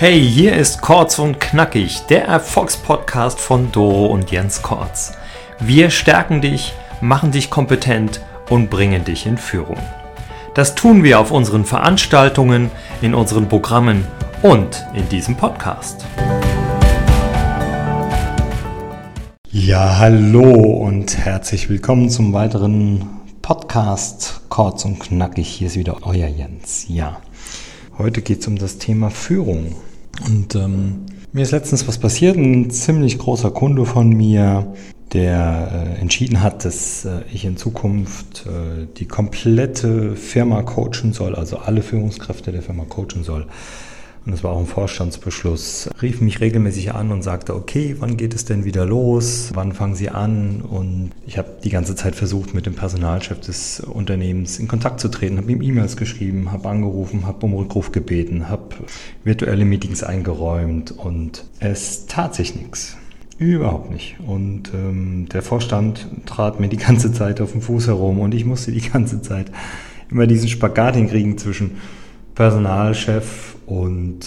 Hey, hier ist Kurz und Knackig, der Erfolgspodcast von Doro und Jens Kortz. Wir stärken dich, machen dich kompetent und bringen dich in Führung. Das tun wir auf unseren Veranstaltungen, in unseren Programmen und in diesem Podcast. Ja, hallo und herzlich willkommen zum weiteren Podcast Kurz und Knackig. Hier ist wieder euer Jens. Ja, heute geht es um das Thema Führung. Und ähm, mir ist letztens was passiert. Ein ziemlich großer Kunde von mir, der äh, entschieden hat, dass äh, ich in Zukunft äh, die komplette Firma coachen soll, also alle Führungskräfte der Firma coachen soll und das war auch ein Vorstandsbeschluss, rief mich regelmäßig an und sagte, okay, wann geht es denn wieder los? Wann fangen Sie an? Und ich habe die ganze Zeit versucht, mit dem Personalchef des Unternehmens in Kontakt zu treten, habe ihm E-Mails geschrieben, habe angerufen, habe um Rückruf gebeten, habe virtuelle Meetings eingeräumt und es tat sich nichts. Überhaupt nicht. Und ähm, der Vorstand trat mir die ganze Zeit auf den Fuß herum und ich musste die ganze Zeit immer diesen Spagat hinkriegen zwischen Personalchef und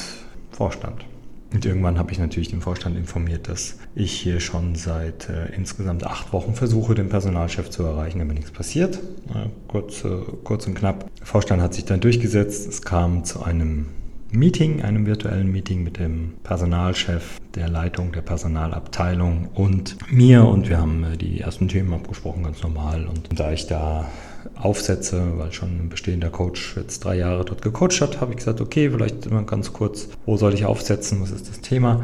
Vorstand. Und irgendwann habe ich natürlich den Vorstand informiert, dass ich hier schon seit äh, insgesamt acht Wochen versuche, den Personalchef zu erreichen, aber nichts passiert. Äh, kurz, äh, kurz und knapp. Der Vorstand hat sich dann durchgesetzt. Es kam zu einem Meeting, einem virtuellen Meeting mit dem Personalchef, der Leitung der Personalabteilung und mir. Und wir haben äh, die ersten Themen abgesprochen, ganz normal. Und da ich da aufsetze, weil schon ein bestehender Coach jetzt drei Jahre dort gecoacht hat, habe ich gesagt, okay, vielleicht immer ganz kurz, wo soll ich aufsetzen, was ist das Thema?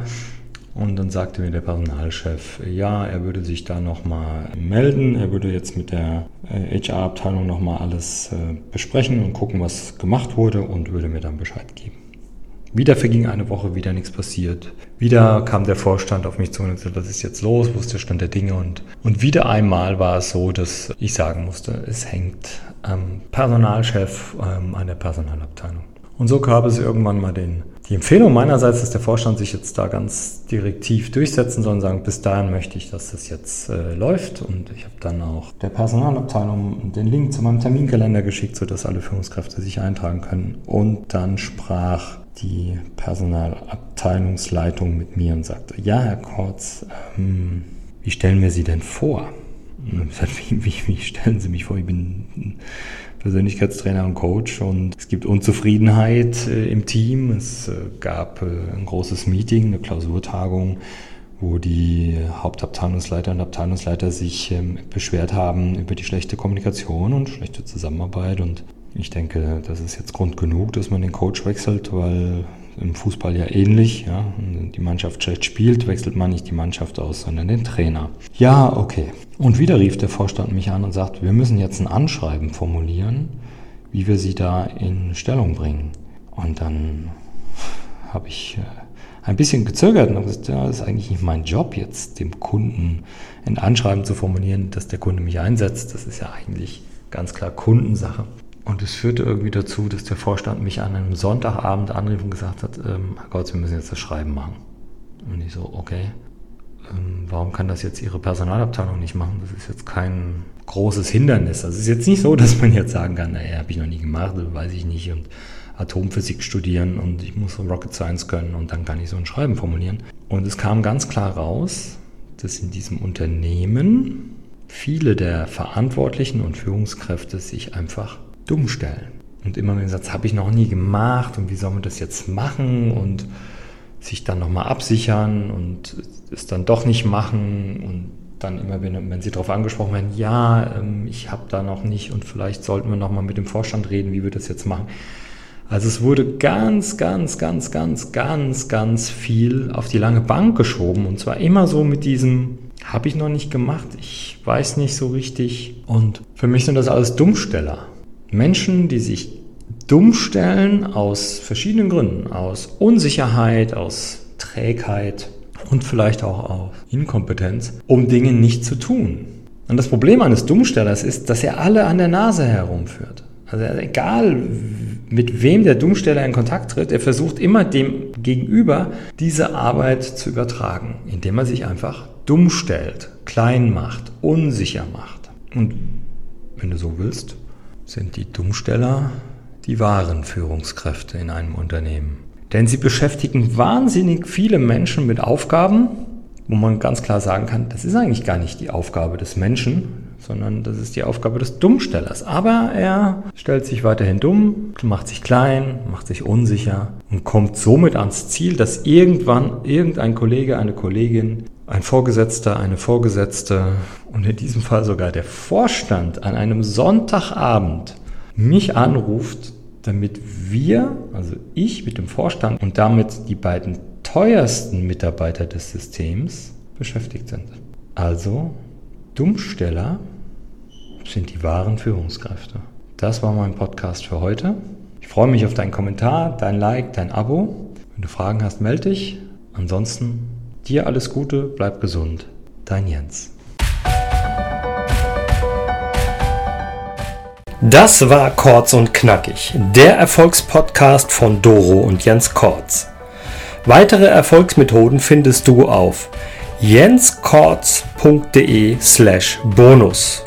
Und dann sagte mir der Personalchef, ja, er würde sich da nochmal melden, er würde jetzt mit der HR-Abteilung äh, nochmal alles äh, besprechen und gucken, was gemacht wurde und würde mir dann Bescheid geben. Wieder verging eine Woche, wieder nichts passiert. Wieder kam der Vorstand auf mich zu und sagte, was ist jetzt los, wo ist der Stand der Dinge? Und, und wieder einmal war es so, dass ich sagen musste, es hängt am Personalchef ähm, an der Personalabteilung. Und so gab es irgendwann mal den, die Empfehlung meinerseits, dass der Vorstand sich jetzt da ganz direktiv durchsetzen soll und sagen, bis dahin möchte ich, dass das jetzt äh, läuft. Und ich habe dann auch der Personalabteilung den Link zu meinem Terminkalender geschickt, sodass alle Führungskräfte sich eintragen können. Und dann sprach die Personalabteilungsleitung mit mir und sagte, ja, Herr Kortz, ähm, wie stellen wir Sie denn vor? Und wie, wie, wie stellen Sie mich vor? Ich bin Persönlichkeitstrainer und Coach und es gibt Unzufriedenheit äh, im Team. Es äh, gab äh, ein großes Meeting, eine Klausurtagung, wo die Hauptabteilungsleiter und Abteilungsleiter sich ähm, beschwert haben über die schlechte Kommunikation und schlechte Zusammenarbeit und ich denke, das ist jetzt Grund genug, dass man den Coach wechselt, weil im Fußball ja ähnlich, ja, die Mannschaft schlecht spielt, wechselt man nicht die Mannschaft aus, sondern den Trainer. Ja, okay. Und wieder rief der Vorstand mich an und sagt, wir müssen jetzt ein Anschreiben formulieren, wie wir sie da in Stellung bringen. Und dann habe ich äh, ein bisschen gezögert und gesagt, ja, das ist eigentlich nicht mein Job jetzt, dem Kunden ein Anschreiben zu formulieren, dass der Kunde mich einsetzt. Das ist ja eigentlich ganz klar Kundensache. Und es führte irgendwie dazu, dass der Vorstand mich an einem Sonntagabend anrief und gesagt hat, ähm, Herr Gott, wir müssen jetzt das Schreiben machen. Und ich so, okay, ähm, warum kann das jetzt Ihre Personalabteilung nicht machen? Das ist jetzt kein großes Hindernis. Also es ist jetzt nicht so, dass man jetzt sagen kann, naja, habe ich noch nie gemacht, weiß ich nicht. Und Atomphysik studieren und ich muss Rocket Science können und dann kann ich so ein Schreiben formulieren. Und es kam ganz klar raus, dass in diesem Unternehmen viele der Verantwortlichen und Führungskräfte sich einfach dumm stellen. Und immer wenn gesagt, das habe ich noch nie gemacht und wie soll man das jetzt machen und sich dann nochmal absichern und es dann doch nicht machen und dann immer, wenn, wenn sie darauf angesprochen werden, ja, ähm, ich habe da noch nicht und vielleicht sollten wir nochmal mit dem Vorstand reden, wie wir das jetzt machen. Also es wurde ganz, ganz, ganz, ganz, ganz, ganz viel auf die lange Bank geschoben und zwar immer so mit diesem, habe ich noch nicht gemacht, ich weiß nicht so richtig und für mich sind das alles Dummsteller. Menschen, die sich dumm stellen aus verschiedenen Gründen, aus Unsicherheit, aus Trägheit und vielleicht auch aus Inkompetenz, um Dinge nicht zu tun. Und das Problem eines Dummstellers ist, dass er alle an der Nase herumführt. Also egal, mit wem der Dummsteller in Kontakt tritt, er versucht immer dem Gegenüber diese Arbeit zu übertragen, indem er sich einfach dumm stellt, klein macht, unsicher macht. Und wenn du so willst, sind die Dummsteller die wahren Führungskräfte in einem Unternehmen. Denn sie beschäftigen wahnsinnig viele Menschen mit Aufgaben, wo man ganz klar sagen kann, das ist eigentlich gar nicht die Aufgabe des Menschen, sondern das ist die Aufgabe des Dummstellers. Aber er stellt sich weiterhin dumm, macht sich klein, macht sich unsicher und kommt somit ans Ziel, dass irgendwann irgendein Kollege, eine Kollegin, ein Vorgesetzter, eine Vorgesetzte und in diesem Fall sogar der Vorstand an einem Sonntagabend mich anruft, damit wir, also ich mit dem Vorstand und damit die beiden teuersten Mitarbeiter des Systems beschäftigt sind. Also Dummsteller sind die wahren Führungskräfte. Das war mein Podcast für heute. Ich freue mich auf deinen Kommentar, dein Like, dein Abo. Wenn du Fragen hast, melde dich. Ansonsten dir alles Gute, bleib gesund. Dein Jens. Das war Kurz und Knackig, der Erfolgspodcast von Doro und Jens Kortz. Weitere Erfolgsmethoden findest du auf jenskortz.de slash bonus.